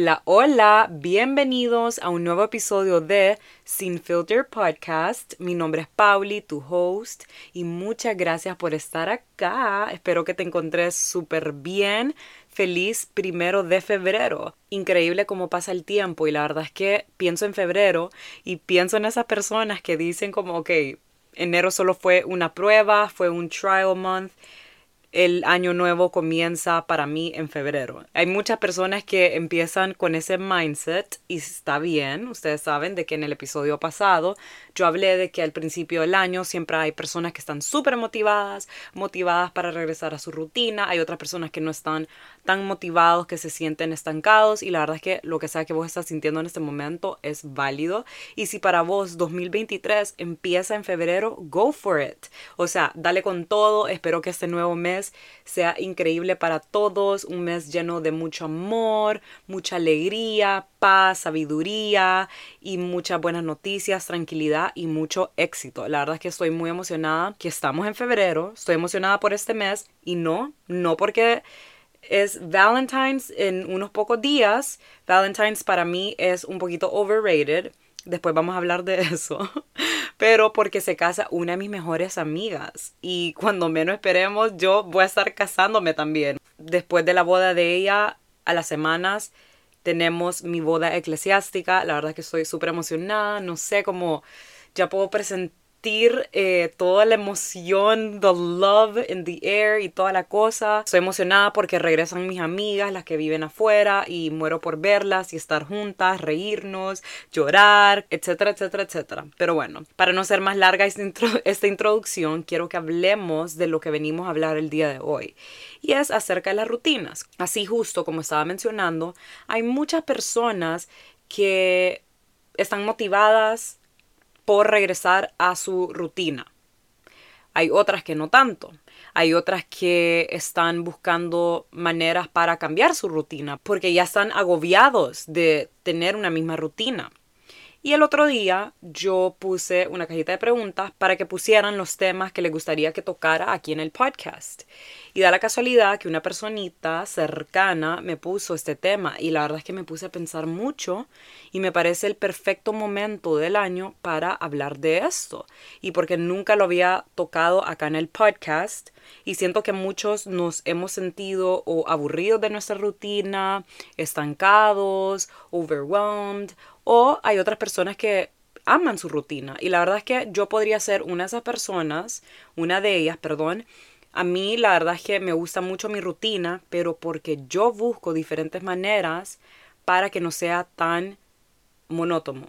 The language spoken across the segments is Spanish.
Hola, hola, bienvenidos a un nuevo episodio de Sin Filter Podcast. Mi nombre es Pauli, tu host, y muchas gracias por estar acá. Espero que te encontres súper bien. Feliz primero de febrero. Increíble cómo pasa el tiempo y la verdad es que pienso en febrero y pienso en esas personas que dicen como, ok, enero solo fue una prueba, fue un trial month el año nuevo comienza para mí en febrero. Hay muchas personas que empiezan con ese mindset y está bien. Ustedes saben de que en el episodio pasado yo hablé de que al principio del año siempre hay personas que están súper motivadas, motivadas para regresar a su rutina. Hay otras personas que no están tan motivados, que se sienten estancados y la verdad es que lo que sea que vos estás sintiendo en este momento es válido. Y si para vos 2023 empieza en febrero, go for it. O sea, dale con todo. Espero que este nuevo mes sea increíble para todos, un mes lleno de mucho amor, mucha alegría, paz, sabiduría y muchas buenas noticias, tranquilidad y mucho éxito. La verdad es que estoy muy emocionada que estamos en febrero, estoy emocionada por este mes y no, no porque es Valentine's en unos pocos días. Valentine's para mí es un poquito overrated. Después vamos a hablar de eso pero porque se casa una de mis mejores amigas y cuando menos esperemos yo voy a estar casándome también. Después de la boda de ella, a las semanas tenemos mi boda eclesiástica, la verdad es que estoy súper emocionada, no sé cómo ya puedo presentar eh, toda la emoción, the love in the air y toda la cosa. Estoy emocionada porque regresan mis amigas, las que viven afuera, y muero por verlas y estar juntas, reírnos, llorar, etcétera, etcétera, etcétera. Pero bueno, para no ser más larga esta introducción, quiero que hablemos de lo que venimos a hablar el día de hoy. Y es acerca de las rutinas. Así justo como estaba mencionando, hay muchas personas que están motivadas por regresar a su rutina. Hay otras que no tanto. Hay otras que están buscando maneras para cambiar su rutina porque ya están agobiados de tener una misma rutina. Y el otro día yo puse una cajita de preguntas para que pusieran los temas que les gustaría que tocara aquí en el podcast. Y da la casualidad que una personita cercana me puso este tema y la verdad es que me puse a pensar mucho y me parece el perfecto momento del año para hablar de esto. Y porque nunca lo había tocado acá en el podcast y siento que muchos nos hemos sentido o aburridos de nuestra rutina, estancados, overwhelmed o hay otras personas que aman su rutina. Y la verdad es que yo podría ser una de esas personas, una de ellas, perdón. A mí la verdad es que me gusta mucho mi rutina, pero porque yo busco diferentes maneras para que no sea tan monótono.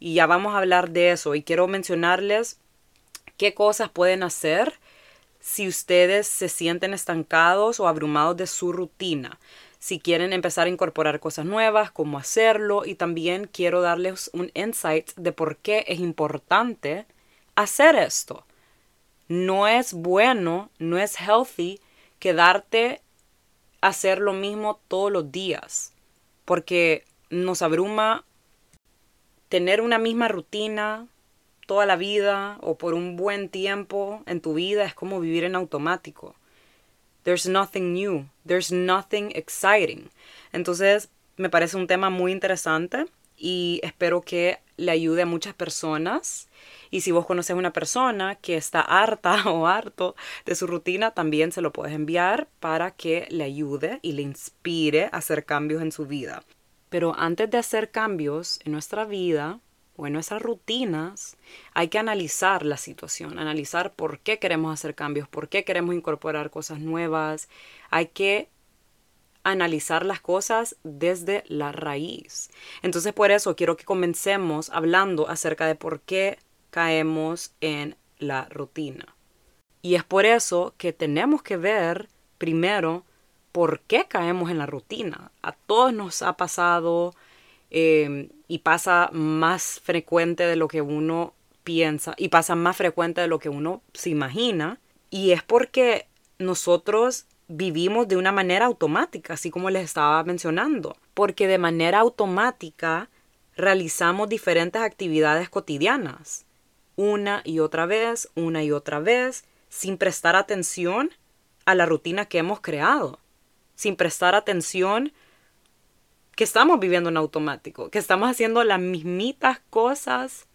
Y ya vamos a hablar de eso. Y quiero mencionarles qué cosas pueden hacer si ustedes se sienten estancados o abrumados de su rutina si quieren empezar a incorporar cosas nuevas, cómo hacerlo y también quiero darles un insight de por qué es importante hacer esto. No es bueno, no es healthy quedarte a hacer lo mismo todos los días, porque nos abruma tener una misma rutina toda la vida o por un buen tiempo en tu vida es como vivir en automático. There's nothing new, there's nothing exciting. Entonces, me parece un tema muy interesante y espero que le ayude a muchas personas. Y si vos conoces una persona que está harta o harto de su rutina, también se lo puedes enviar para que le ayude y le inspire a hacer cambios en su vida. Pero antes de hacer cambios en nuestra vida, o en nuestras rutinas, hay que analizar la situación, analizar por qué queremos hacer cambios, por qué queremos incorporar cosas nuevas. Hay que analizar las cosas desde la raíz. Entonces por eso quiero que comencemos hablando acerca de por qué caemos en la rutina. Y es por eso que tenemos que ver primero por qué caemos en la rutina. A todos nos ha pasado Em, y pasa más frecuente de lo que uno piensa y pasa más frecuente de lo que uno se imagina y es porque nosotros vivimos de una manera automática, así como les estaba mencionando, porque de manera automática realizamos diferentes actividades cotidianas, una y otra vez, una y otra vez, sin prestar atención a la rutina que hemos creado, sin prestar atención que estamos viviendo en automático, que estamos haciendo las mismitas cosas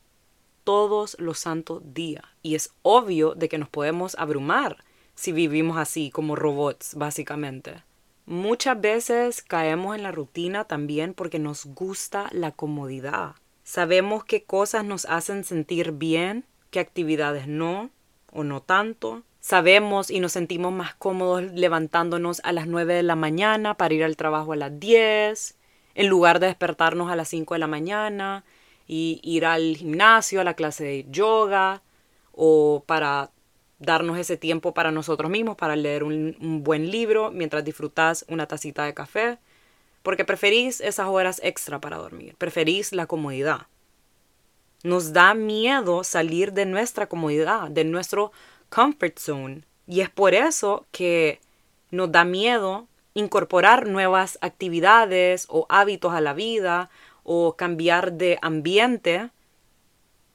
todos los santos días. Y es obvio de que nos podemos abrumar si vivimos así, como robots, básicamente. Muchas veces caemos en la rutina también porque nos gusta la comodidad. Sabemos qué cosas nos hacen sentir bien, qué actividades no o no tanto. Sabemos y nos sentimos más cómodos levantándonos a las 9 de la mañana para ir al trabajo a las 10 en lugar de despertarnos a las 5 de la mañana y ir al gimnasio, a la clase de yoga o para darnos ese tiempo para nosotros mismos, para leer un, buen libro mientras disfrutas una tacita de café, porque preferís esas horas extra para dormir, preferís la comodidad. Nos da miedo salir de nuestra comodidad, de nuestro comfort zone, y es por eso que nos da miedo incorporar nuevas actividades o hábitos a la vida o cambiar de ambiente,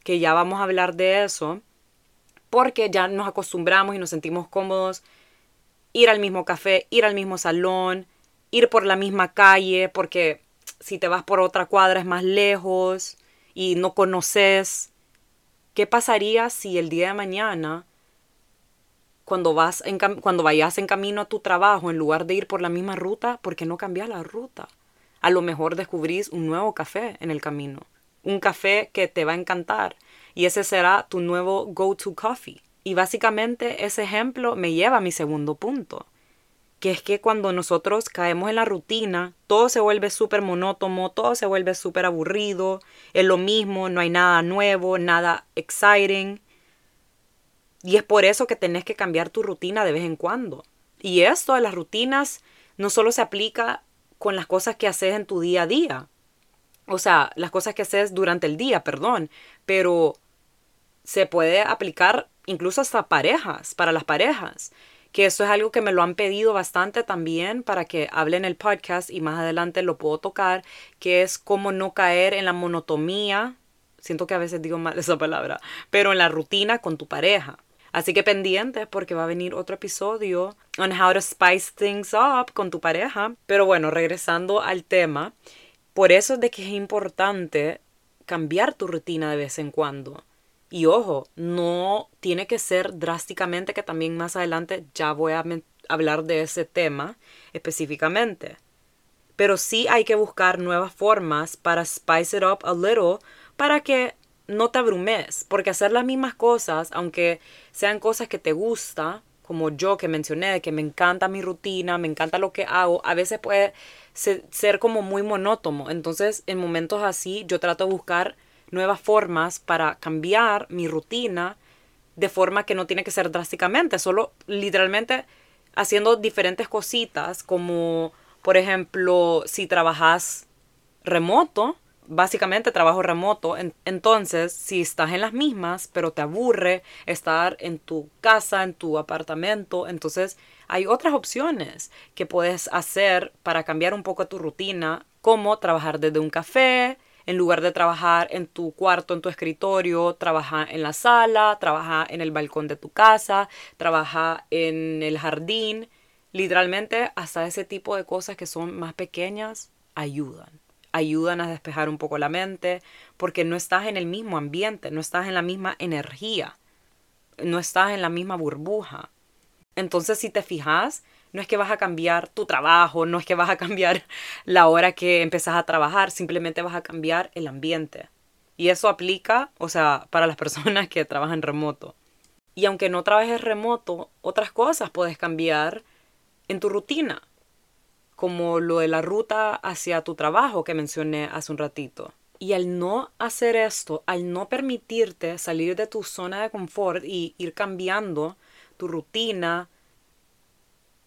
que ya vamos a hablar de eso, porque ya nos acostumbramos y nos sentimos cómodos ir al mismo café, ir al mismo salón, ir por la misma calle, porque si te vas por otra cuadra es más lejos y no conoces. ¿Qué pasaría si el día de mañana cuando, vas cuando vayas en camino a tu trabajo, en lugar de ir por la misma ruta, ¿por qué no cambiar la ruta? A lo mejor descubrís un nuevo café en el camino, un café que te va a encantar y ese será tu nuevo go-to coffee. Y básicamente ese ejemplo me lleva a mi segundo punto, que es que cuando nosotros caemos en la rutina, todo se vuelve súper monótono, todo se vuelve súper aburrido, es lo mismo, no hay nada nuevo, nada exciting. Y es por eso que tenés que cambiar tu rutina de vez en cuando. Y esto de las rutinas no solo se aplica con las cosas que haces en tu día a día. O sea, las cosas que haces durante el día, perdón. Pero se puede aplicar incluso hasta parejas, para las parejas. Que eso es algo que me lo han pedido bastante también para que hable en el podcast y más adelante lo puedo tocar, que es cómo no caer en la monotomía. Siento que a veces digo mal esa palabra, pero en la rutina con tu pareja. Así que pendientes porque va a venir otro episodio on how to spice things up con tu pareja. Pero bueno, regresando al tema, por eso es de que es importante cambiar tu rutina de vez en cuando. Y ojo, no tiene que ser drásticamente, que también más adelante ya voy a hablar de ese tema específicamente. Pero sí hay que buscar nuevas formas para spice it up a little para que no te abrumes, porque hacer las mismas cosas, aunque sean cosas que te gusta, como yo que mencioné, que me encanta mi rutina, me encanta lo que hago, a veces puede ser como muy monótono. Entonces, en momentos así, yo trato de buscar nuevas formas para cambiar mi rutina de forma que no tiene que ser drásticamente, solo literalmente haciendo diferentes cositas, como por ejemplo, si trabajas remoto, básicamente trabajo remoto. entonces, si estás en las mismas, pero te aburre estar en tu casa, en tu apartamento, entonces hay otras opciones que puedes hacer para cambiar un poco tu rutina, como trabajar desde un café, en lugar de trabajar en tu cuarto, en tu escritorio, trabaja en la sala, trabaja en el balcón de tu casa, trabaja en el jardín. Literalmente, hasta ese tipo de cosas que son más pequeñas ayudan ayudan a despejar un poco la mente, porque no estás en el mismo ambiente, no estás en la misma energía, no estás en la misma burbuja. Entonces, si te fijas, no es que vas a cambiar tu trabajo, no es que vas a cambiar la hora que empezás a trabajar, simplemente vas a cambiar el ambiente. Y eso aplica, o sea, para las personas que trabajan remoto. Y aunque no trabajes remoto, otras cosas puedes cambiar en tu rutina como lo de la ruta hacia tu trabajo que mencioné hace un ratito. Y al no hacer esto, al no permitirte salir de tu zona de confort y ir cambiando tu rutina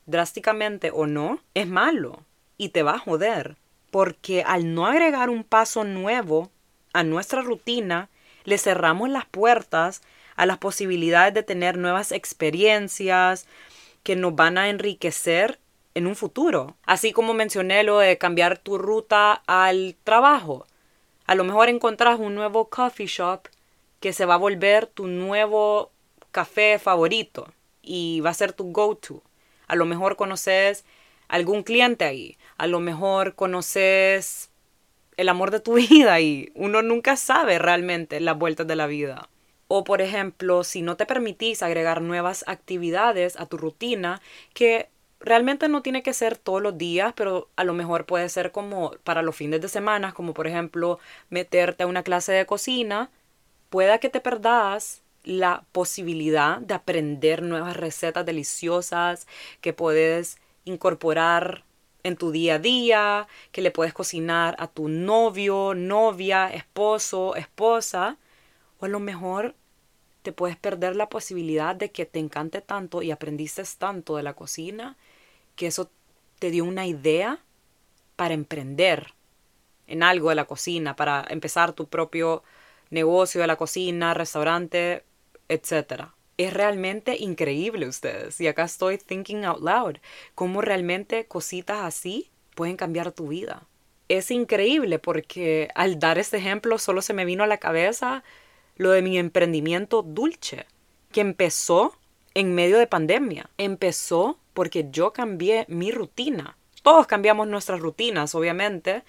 drásticamente o no, es malo y te va a joder. Porque al no agregar un paso nuevo a nuestra rutina, le cerramos las puertas a las posibilidades de tener nuevas experiencias que nos van a enriquecer en un futuro. Así como mencioné lo de cambiar tu ruta al trabajo. A lo mejor encontrás un nuevo coffee shop que se va a volver tu nuevo café favorito y va a ser tu go-to. A lo mejor conoces algún cliente ahí. a lo mejor conoces el amor de tu vida y uno nunca sabe realmente las vueltas de la vida. O por ejemplo, si no te permitís agregar nuevas actividades a tu rutina, que realmente no tiene que ser todos los días, pero a lo mejor puede ser como para los fines de semana, como por ejemplo meterte a una clase de cocina, pueda que te perdas la posibilidad de aprender nuevas recetas deliciosas que puedes incorporar en tu día a día, que le puedes cocinar a tu novio, novia, esposo, esposa, o a lo mejor te puedes perder la posibilidad de que te encante tanto y aprendiste tanto de la cocina que eso te dio una idea para emprender en algo de la cocina, para empezar tu propio negocio de la cocina, restaurante, etc. Es realmente increíble ustedes. Y acá estoy thinking out loud. Cómo realmente cositas así pueden cambiar tu vida. Es increíble porque al dar este ejemplo solo se me vino a la cabeza lo de mi emprendimiento dulce, que empezó en medio de pandemia. Empezó porque yo cambié mi rutina. Todos cambiamos nuestras rutinas, obviamente,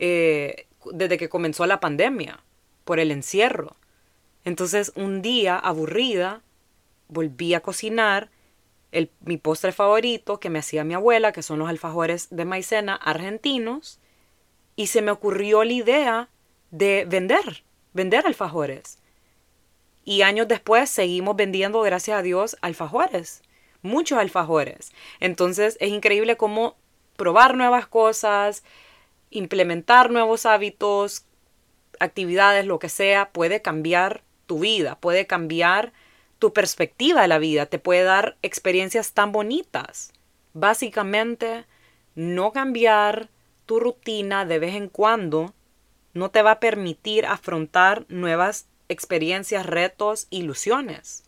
eh, desde que comenzó la pandemia, por el encierro. Entonces, un día, aburrida, volví a cocinar el, mi postre favorito que me hacía mi abuela, que son los alfajores de maicena argentinos, y se me ocurrió la idea de vender, vender alfajores. Y años después seguimos vendiendo, gracias a Dios, alfajores muchos alfajores. Entonces es increíble cómo probar nuevas cosas, implementar nuevos hábitos, actividades, lo que sea, puede cambiar tu vida, puede cambiar tu perspectiva de la vida, te puede dar experiencias tan bonitas. Básicamente, no cambiar tu rutina de vez en cuando no te va a permitir afrontar nuevas experiencias, retos, ilusiones.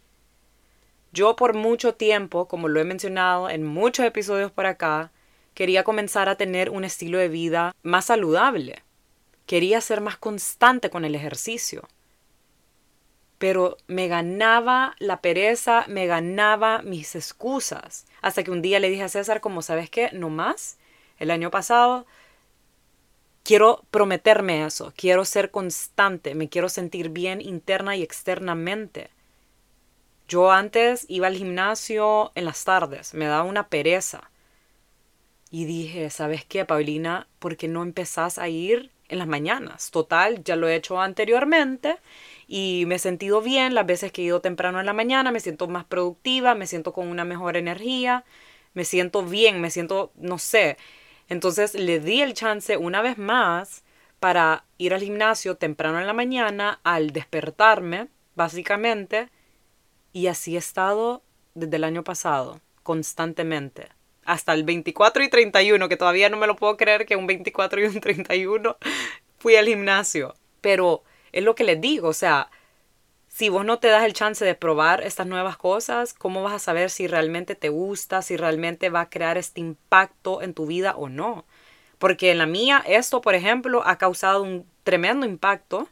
Yo por mucho tiempo, como lo he mencionado en muchos episodios por acá, quería comenzar a tener un estilo de vida más saludable. Quería ser más constante con el ejercicio. Pero me ganaba la pereza, me ganaba mis excusas. Hasta que un día le dije a César, como sabes qué, no más. El año pasado quiero prometerme eso, quiero ser constante, me quiero sentir bien interna y externamente. Yo antes iba al gimnasio en las tardes, me daba una pereza. Y dije, ¿sabes qué, Paulina? ¿Por qué no empezás a ir en las mañanas? Total, ya lo he hecho anteriormente y me he sentido bien las veces que he ido temprano en la mañana, me siento más productiva, me siento con una mejor energía, me siento bien, me siento, no sé. Entonces le di el chance una vez más para ir al gimnasio temprano en la mañana al despertarme, básicamente, y así he estado desde el año pasado, constantemente. Hasta el 24 y 31, que todavía no me lo puedo creer que un 24 y un 31 fui al gimnasio. Pero es lo que les digo, o sea, si vos no te das el chance de probar estas nuevas cosas, ¿cómo vas a saber si realmente te gusta, si realmente va a crear este impacto en tu vida o no? Porque en la mía, esto, por ejemplo, ha causado un tremendo impacto.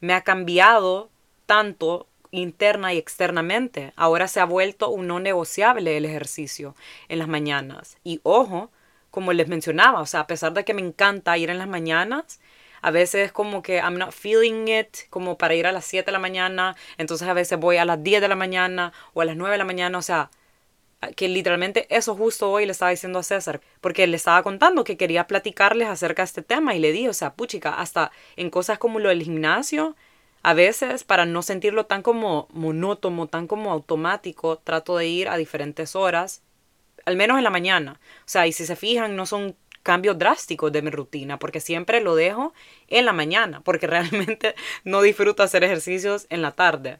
Me ha cambiado tanto interna y externamente. Ahora se ha vuelto un no negociable el ejercicio en las mañanas. Y ojo, como les mencionaba, o sea, a pesar de que me encanta ir en las mañanas, a veces como que I'm not feeling it, como para ir a las 7 de la mañana, entonces a veces voy a las 10 de la mañana o a las 9 de la mañana, o sea, que literalmente eso justo hoy le estaba diciendo a César, porque le estaba contando que quería platicarles acerca de este tema y le dije, o sea, puchica, hasta en cosas como lo del gimnasio, a veces, para no sentirlo tan como monótono, tan como automático, trato de ir a diferentes horas, al menos en la mañana. O sea, y si se fijan, no son cambios drásticos de mi rutina, porque siempre lo dejo en la mañana, porque realmente no disfruto hacer ejercicios en la tarde.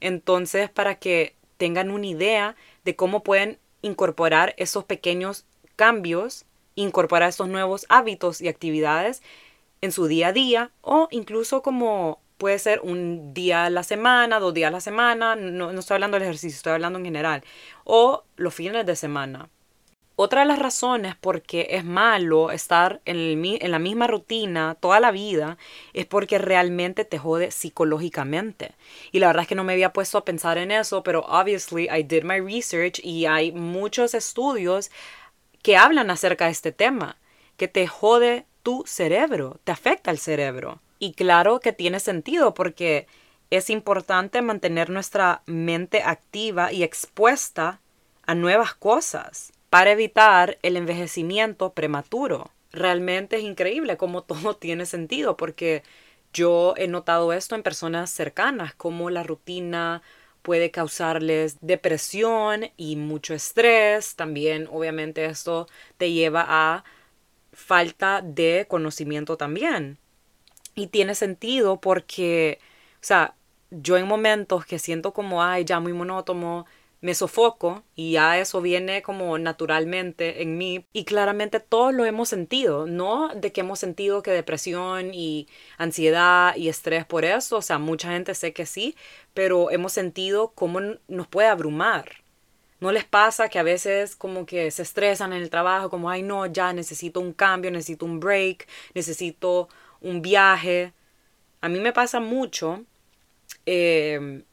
Entonces, para que tengan una idea de cómo pueden incorporar esos pequeños cambios, incorporar estos nuevos hábitos y actividades en su día a día o incluso como puede ser un día a la semana, dos días a la semana, no, estoy hablando del ejercicio, estoy hablando en general, o los fines de semana. Otra de las razones por qué es malo estar en, la misma rutina toda la vida es porque realmente te jode psicológicamente. Y la verdad es que no me había puesto a pensar en eso, pero obviously I did my research y hay muchos estudios que hablan acerca de este tema, que te jode tu cerebro, te afecta el cerebro. Y claro que tiene sentido porque es importante mantener nuestra mente activa y expuesta a nuevas cosas para evitar el envejecimiento prematuro. Realmente es increíble cómo todo tiene sentido porque yo he notado esto en personas cercanas, cómo la rutina puede causarles depresión y mucho estrés. También obviamente esto te lleva a falta de conocimiento también. Y tiene sentido porque, o sea, yo en momentos que siento como, ay, ya muy monótono, me sofoco y ya eso viene como naturalmente en mí y claramente todos lo hemos sentido, no de que hemos sentido que depresión y ansiedad y estrés por eso, o sea, mucha gente sé que sí, pero hemos sentido cómo nos puede abrumar. ¿No les pasa que a veces como que se estresan en el trabajo, como, ay no, ya necesito un cambio, necesito un break, necesito un viaje? A mí me pasa mucho eh,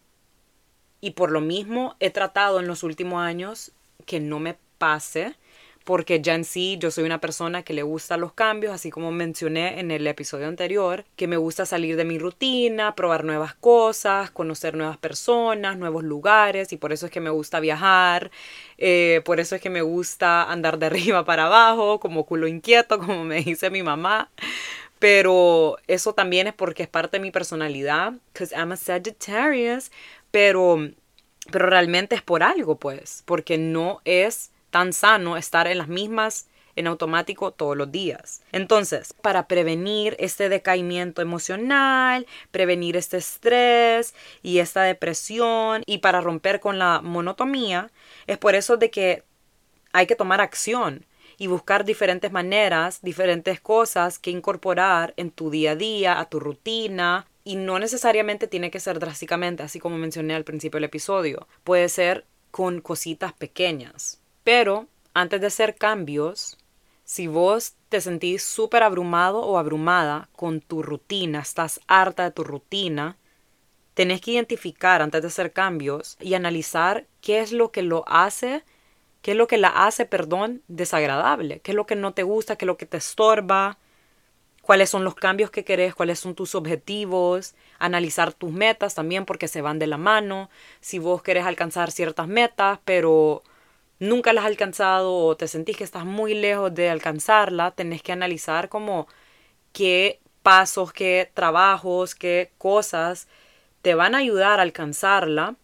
y por lo mismo he tratado en los últimos años que no me pase, porque ya en sí yo soy una persona que le gusta los cambios, así como mencioné en el episodio anterior, que me gusta salir de mi rutina, probar nuevas cosas, conocer nuevas personas, nuevos lugares, y por eso es que me gusta viajar, eh, por eso es que me gusta andar de arriba para abajo, como culo inquieto, como me dice mi mamá. Pero eso también es porque es parte de mi personalidad, because I'm a Sagittarius, pero, pero realmente es por algo, pues, porque no es tan sano estar en las mismas en automático todos los días. Entonces, para prevenir este decaimiento emocional, prevenir este estrés y esta depresión y para romper con la monotomía, es por eso de que hay que tomar acción y buscar diferentes maneras, diferentes cosas que incorporar en tu día a día, a tu rutina, y no necesariamente tiene que ser drásticamente, así como mencioné al principio del episodio. Puede ser con cositas pequeñas. Pero antes de hacer cambios, si vos te sentís súper abrumado o abrumada con tu rutina, estás harta de tu rutina, tenés que identificar antes de hacer cambios y analizar qué es lo que lo hace, qué es lo que la hace, perdón, desagradable, qué es lo que no te gusta, qué es lo que te estorba, cuáles son los cambios que querés, cuáles son tus objetivos, analizar tus metas también porque se van de la mano. Si vos querés alcanzar ciertas metas, pero nunca las has alcanzado o te sentís que estás muy lejos de alcanzarla, tenés que analizar como qué pasos, qué trabajos, qué cosas te van a ayudar a alcanzarla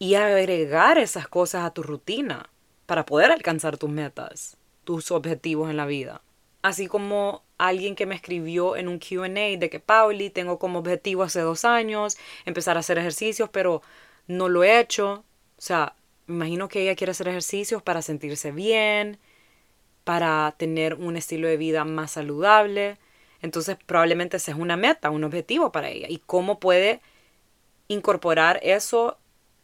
y agregar esas cosas a tu rutina para poder alcanzar tus metas, tus objetivos en la vida. Así como alguien que me escribió en un QA de que Pauli, tengo como objetivo hace dos años empezar a hacer ejercicios, pero no lo he hecho. O sea, imagino que ella quiere hacer ejercicios para sentirse bien, para tener un estilo de vida más saludable. Entonces probablemente esa es una meta, un objetivo para ella. ¿Y cómo puede incorporar eso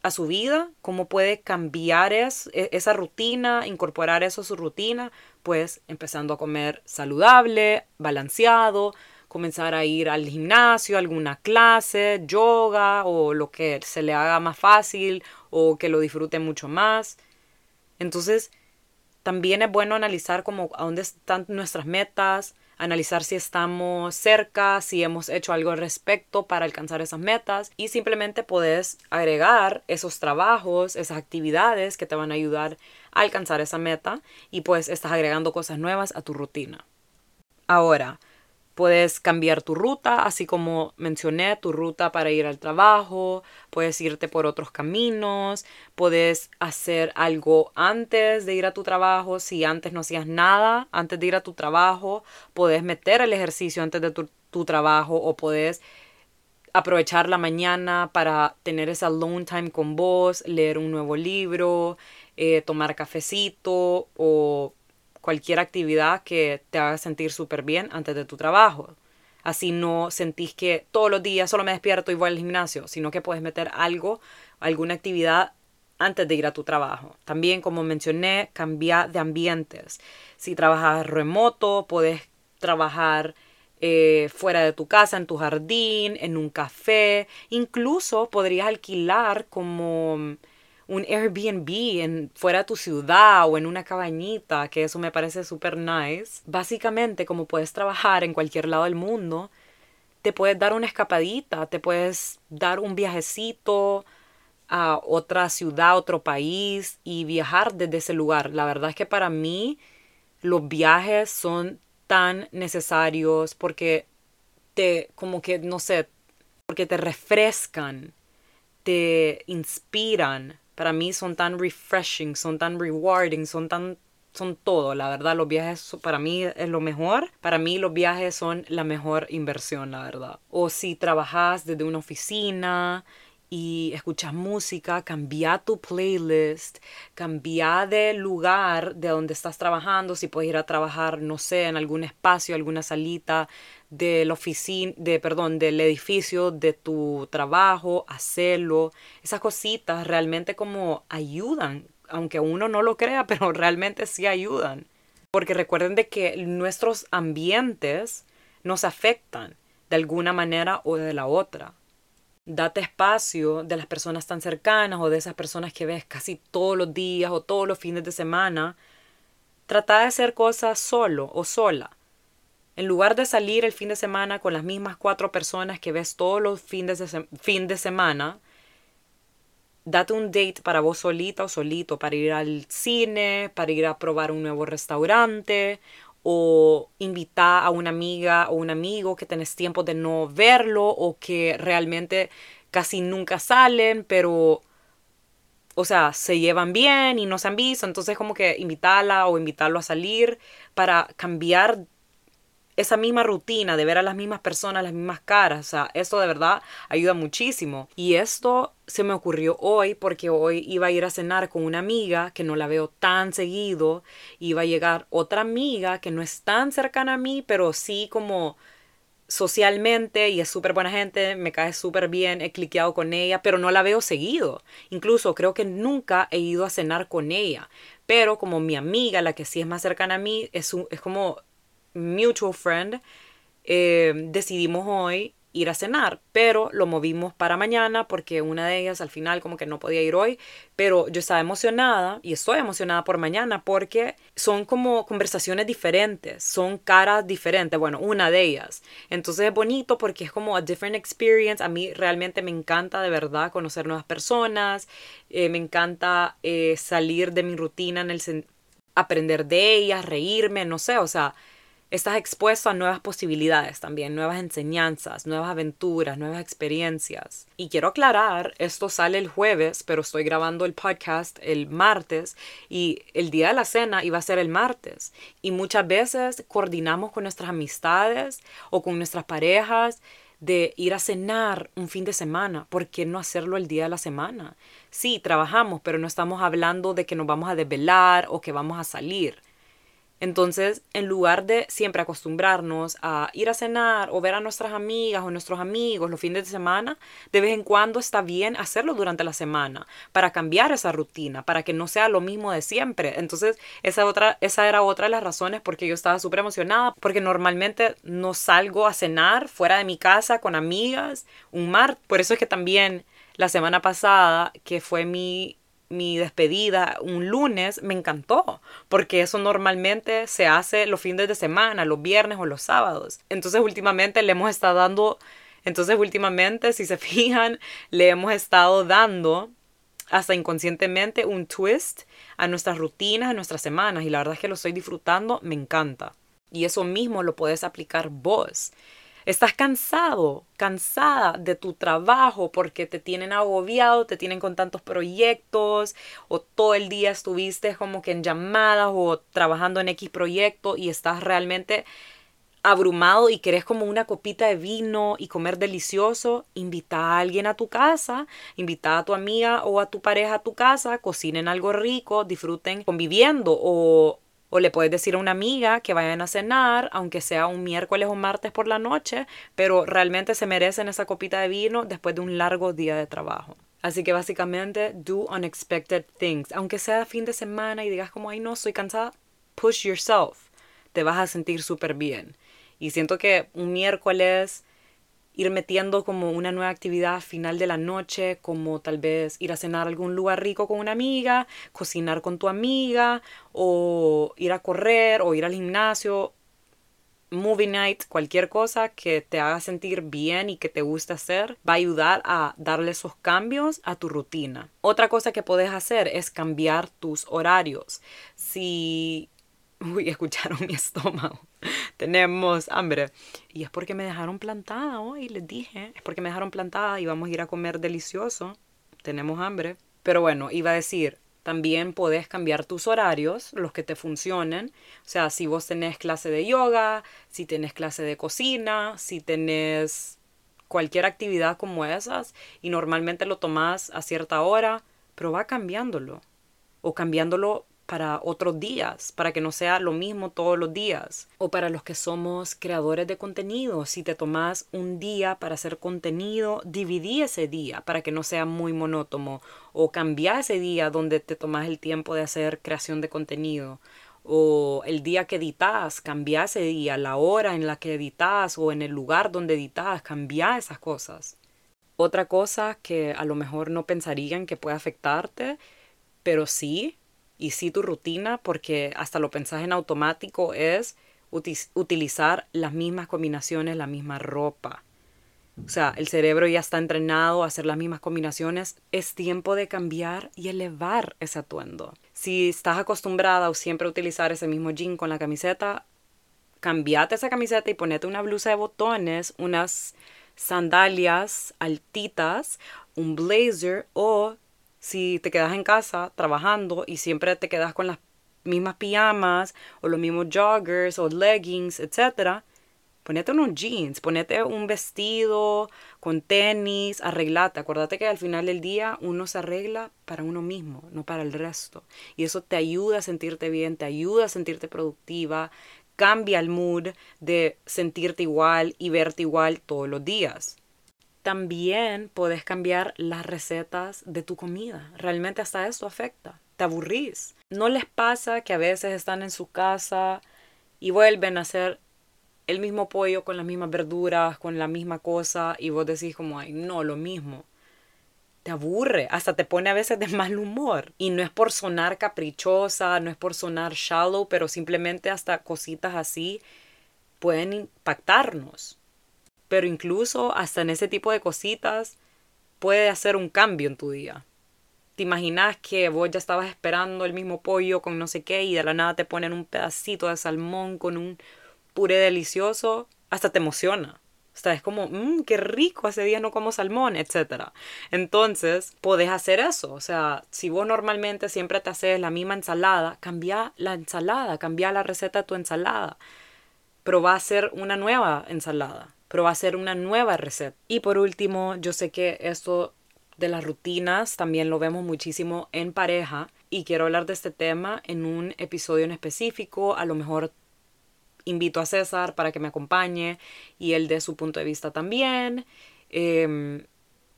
a su vida? ¿Cómo puede cambiar e, esa rutina, incorporar eso a su rutina? Pues empezando a comer saludable, balanceado, comenzar a ir al gimnasio, alguna clase, yoga o lo que se le haga más fácil o que lo disfrute mucho más. Entonces, también es bueno analizar como a dónde están nuestras metas, analizar si estamos cerca, si hemos hecho algo al respecto para alcanzar esas metas y simplemente puedes agregar esos trabajos, esas actividades que te van a ayudar a alcanzar esa meta y pues estás agregando cosas nuevas a tu rutina. Ahora, Puedes cambiar tu ruta, así como mencioné, tu ruta para ir al trabajo, puedes irte por otros caminos, puedes hacer algo antes de ir a tu trabajo, si antes no hacías nada, antes de ir a tu trabajo, puedes meter el ejercicio antes de tu, trabajo o puedes aprovechar la mañana para tener esa alone time con vos, leer un nuevo libro, eh, tomar cafecito o cualquier actividad que te haga sentir súper bien antes de tu trabajo. Así no sentís que todos los días solo me despierto y voy al gimnasio, sino que puedes meter algo, alguna actividad antes de ir a tu trabajo. También, como mencioné, cambiar de ambientes. Si trabajas remoto, puedes trabajar eh, fuera de tu casa, en tu jardín, en un café. Incluso podrías alquilar como un Airbnb en fuera de tu ciudad o en una cabañita, que eso me parece súper nice. Básicamente, como puedes trabajar en cualquier lado del mundo, te puedes dar una escapadita, te puedes dar un viajecito a otra ciudad, otro país y viajar desde ese lugar. La verdad es que para mí los viajes son tan necesarios porque te, como que, no sé, porque te refrescan, te inspiran. Para mí son tan refreshing, son tan rewarding, son tan son todo, la verdad, los viajes para mí es lo mejor, para mí los viajes son la mejor inversión, la verdad. O si trabajas desde una oficina, y escuchas música, cambia tu playlist, cambia de lugar de donde estás trabajando, si puedes ir a trabajar, no sé, en algún espacio, alguna salita de la oficina, de, perdón, del edificio de tu trabajo, hacerlo. Esas cositas realmente como ayudan, aunque uno no lo crea, pero realmente sí ayudan. Porque recuerden de que nuestros ambientes nos afectan de alguna manera o de la otra date espacio de las personas tan cercanas o de esas personas que ves casi todos los días o todos los fines de semana. Trata de hacer cosas solo o sola. En lugar de salir el fin de semana con las mismas cuatro personas que ves todos los fines de, fin de semana, date un date para vos solita o solito, para ir al cine, para ir a probar un nuevo restaurante o invitar a una amiga o un amigo que tenés tiempo de no verlo o que realmente casi nunca salen, pero, o sea, se llevan bien y no se han visto, entonces como que invitarla o invitarlo a salir para cambiar esa misma rutina de ver a las mismas personas, las mismas caras, o sea, esto de verdad ayuda muchísimo. Y esto se me ocurrió hoy porque hoy iba a ir a cenar con una amiga que no la veo tan seguido, iba a llegar otra amiga que no es tan cercana a mí, pero sí como socialmente y es súper buena gente, me cae súper bien, he cliqueado con ella, pero no la veo seguido. Incluso creo que nunca he ido a cenar con ella. Pero como mi amiga, la que sí es más cercana a mí, es, es como mutual friend, eh, decidimos hoy ir a cenar, pero lo movimos para mañana porque una de ellas al final como que no podía ir hoy, pero yo estaba emocionada y estoy emocionada por mañana porque son como conversaciones diferentes, son caras diferentes, bueno, una de ellas. Entonces es bonito porque es como a different experience, a mí realmente me encanta de verdad conocer nuevas personas, eh, me encanta eh, salir de mi rutina en el aprender de ellas, reírme, no sé, o sea, estás expuesto a nuevas posibilidades también, nuevas enseñanzas, nuevas aventuras, nuevas experiencias. Y quiero aclarar, esto sale el jueves, pero estoy grabando el podcast el martes y el día de la cena iba a ser el martes. Y muchas veces coordinamos con nuestras amistades o con nuestras parejas de ir a cenar un fin de semana. ¿Por qué no hacerlo el día de la semana? Sí, trabajamos, pero no estamos hablando de que nos vamos a desvelar o que vamos a salir. Entonces, en lugar de siempre acostumbrarnos a ir a cenar o ver a nuestras amigas o nuestros amigos los fines de semana, de vez en cuando está bien hacerlo durante la semana para cambiar esa rutina, para que no sea lo mismo de siempre. Entonces, esa, otra, esa era otra de las razones porque yo estaba súper emocionada, porque normalmente no salgo a cenar fuera de mi casa con amigas un mar. Por eso es que también la semana pasada, que fue mi mi despedida un lunes me encantó, porque eso normalmente se hace los fines de semana, los viernes o los sábados. Entonces últimamente le hemos estado dando, entonces últimamente si se fijan, le hemos estado dando hasta inconscientemente un twist a nuestras rutinas, a nuestras semanas y la verdad es que lo estoy disfrutando, me encanta. Y eso mismo lo puedes aplicar vos. Estás cansado, cansada de tu trabajo porque te tienen agobiado, te tienen con tantos proyectos o todo el día estuviste como que en llamadas o trabajando en X proyecto y estás realmente abrumado y querés como una copita de vino y comer delicioso, invita a alguien a tu casa, invita a tu amiga o a tu pareja a tu casa, cocinen algo rico, disfruten conviviendo o o le puedes decir a una amiga que vayan a cenar, aunque sea un miércoles o martes por la noche, pero realmente se merecen esa copita de vino después de un largo día de trabajo. Así que básicamente, do unexpected things. Aunque sea fin de semana y digas como, ay no, estoy cansada, push yourself. Te vas a sentir súper bien. Y siento que un miércoles ir metiendo como una nueva actividad final de la noche, como tal vez ir a cenar a algún lugar rico con una amiga, cocinar con tu amiga, o ir a correr, o ir al gimnasio, movie night, cualquier cosa que te haga sentir bien y que te guste hacer, va a ayudar a darle esos cambios a tu rutina. Otra cosa que puedes hacer es cambiar tus horarios. Si... Uy, escucharon mi estómago. Tenemos hambre. Y es porque me dejaron plantada hoy, les dije. Es porque me dejaron plantada y vamos a ir a comer delicioso. Tenemos hambre. Pero bueno, iba a decir, también puedes cambiar tus horarios, los que te funcionen. O sea, si vos tenés clase de yoga, si tenés clase de cocina, si tenés cualquier actividad como esas y normalmente lo tomás a cierta hora, pero va cambiándolo. O cambiándolo para otros días, para que no sea lo mismo todos los días. O para los que somos creadores de contenido, si te tomas un día para hacer contenido, dividí ese día para que no sea muy monótono. O cambia ese día donde te tomas el tiempo de hacer creación de contenido. O el día que editas, cambia ese día, la hora en la que editas o en el lugar donde editas, cambia esas cosas. Otra cosa que a lo mejor no pensarían que puede afectarte, pero sí, y sí tu rutina, porque hasta lo pensás en automático, es utilizar las mismas combinaciones, la misma ropa. O sea, el cerebro ya está entrenado a hacer las mismas combinaciones. Es tiempo de cambiar y elevar ese atuendo. Si estás acostumbrada o siempre a utilizar ese mismo jean con la camiseta, cambiate esa camiseta y ponete una blusa de botones, unas sandalias altitas, un blazer o si te quedas en casa trabajando y siempre te quedas con las mismas pijamas o los mismos joggers o leggings, etc., ponete unos jeans, ponete un vestido con tenis, arreglate. Acuérdate que al final del día uno se arregla para uno mismo, no para el resto. Y eso te ayuda a sentirte bien, te ayuda a sentirte productiva, cambia el mood de sentirte igual y verte igual todos los días también puedes cambiar las recetas de tu comida. Realmente hasta esto afecta. Te aburrís. ¿No les pasa que a veces están en su casa y vuelven a hacer el mismo pollo con las mismas verduras, con la misma cosa y vos decís como, ay, no, lo mismo? Te aburre, hasta te pone a veces de mal humor. Y no es por sonar caprichosa, no es por sonar shallow, pero simplemente hasta cositas así pueden impactarnos pero incluso hasta en ese tipo de cositas puede hacer un cambio en tu día. ¿Te imaginas que vos ya estabas esperando el mismo pollo con no sé qué y de la nada te ponen un pedacito de salmón con un puré delicioso? Hasta te emociona. Sea, es como, mmm, qué rico, hace días no como salmón, etc. Entonces, podés hacer eso. O sea, si vos normalmente siempre te haces la misma ensalada, cambia la ensalada, cambia la receta de tu ensalada. Pero va a ser una nueva ensalada pero va a ser una nueva receta. Y por último, yo sé que esto de las rutinas también lo vemos muchísimo en pareja y quiero hablar de este tema en un episodio en específico, a lo mejor invito a César para que me acompañe y él dé su punto de vista también. Em,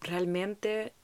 realmente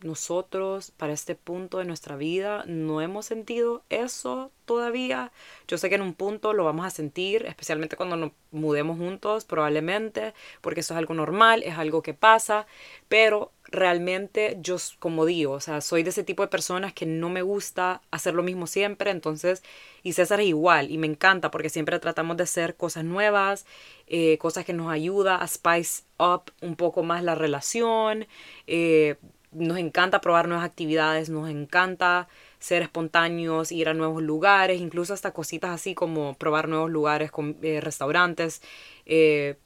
nosotros para este punto de nuestra vida no hemos sentido eso todavía. Yo sé que en un punto lo vamos a sentir, especialmente cuando nos mudemos juntos, probablemente, porque eso es algo normal, es algo que pasa, pero realmente yo, como digo, o sea, soy de ese tipo de personas que no me gusta hacer lo mismo siempre, entonces, y César es igual, y me encanta porque siempre tratamos de hacer cosas nuevas, eh, cosas que nos ayuda a spice up un poco más la relación, eh, nos encanta probar nuevas actividades, nos encanta ser espontáneos, ir a nuevos lugares, incluso hasta cositas así como probar nuevos lugares, con, eh, restaurantes, eh,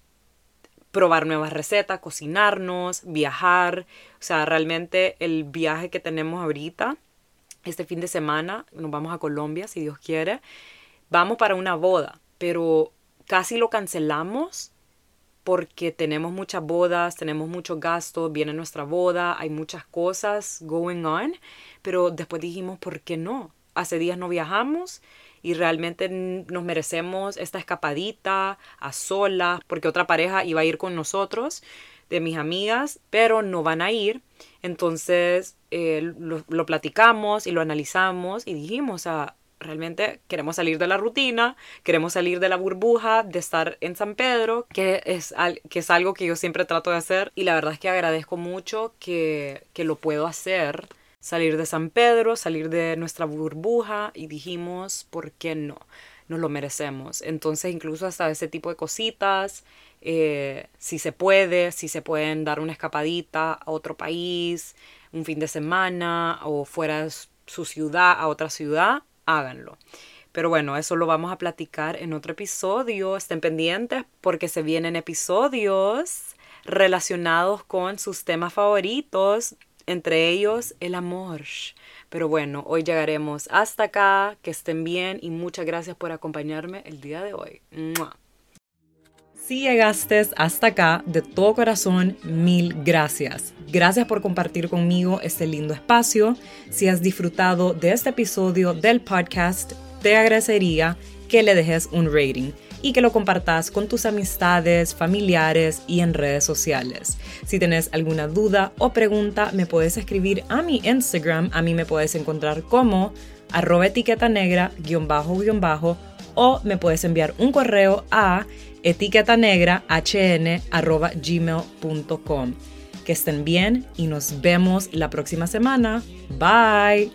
probar nuevas recetas, cocinarnos, viajar. O sea, realmente el viaje que tenemos ahorita, este fin de semana, nos vamos a Colombia, si Dios quiere, vamos para una boda, pero casi lo cancelamos porque tenemos muchas bodas, tenemos muchos gastos, viene nuestra boda, hay muchas cosas going on, pero después dijimos, ¿por qué no? Hace días no viajamos y realmente nos merecemos esta escapadita a solas, porque otra pareja iba a ir con nosotros, de mis amigas, pero no van a ir. Entonces eh, lo, platicamos y lo analizamos y dijimos, o realmente queremos salir de la rutina, queremos salir de la burbuja de estar en San Pedro, que es, que es algo que yo siempre trato de hacer y la verdad es que agradezco mucho que, que lo puedo hacer, salir de San Pedro, salir de nuestra burbuja y dijimos, ¿por qué no? Nos lo merecemos. Entonces incluso hasta ese tipo de cositas, eh, si se puede, si se pueden dar una escapadita a otro país, un fin de semana o fuera de su ciudad a otra ciudad, háganlo. Pero bueno, eso lo vamos a platicar en otro episodio. Estén pendientes porque se vienen episodios relacionados con sus temas favoritos, entre ellos el amor. Pero bueno, hoy llegaremos hasta acá. Que estén bien y muchas gracias por acompañarme el día de hoy. Si llegaste hasta acá, de todo corazón, mil gracias. Gracias por compartir conmigo este lindo espacio. Si has disfrutado de este episodio del podcast, te agradecería que le dejes un rating y que lo compartas con tus amistades, familiares y en redes sociales. Si tienes alguna duda o pregunta, me puedes escribir a mi Instagram. A mí me puedes encontrar como arroba etiqueta negra guion bajo guion bajo o me puedes enviar un correo a etiqueta negra gmail.com. Que estén bien y nos vemos la próxima semana. Bye.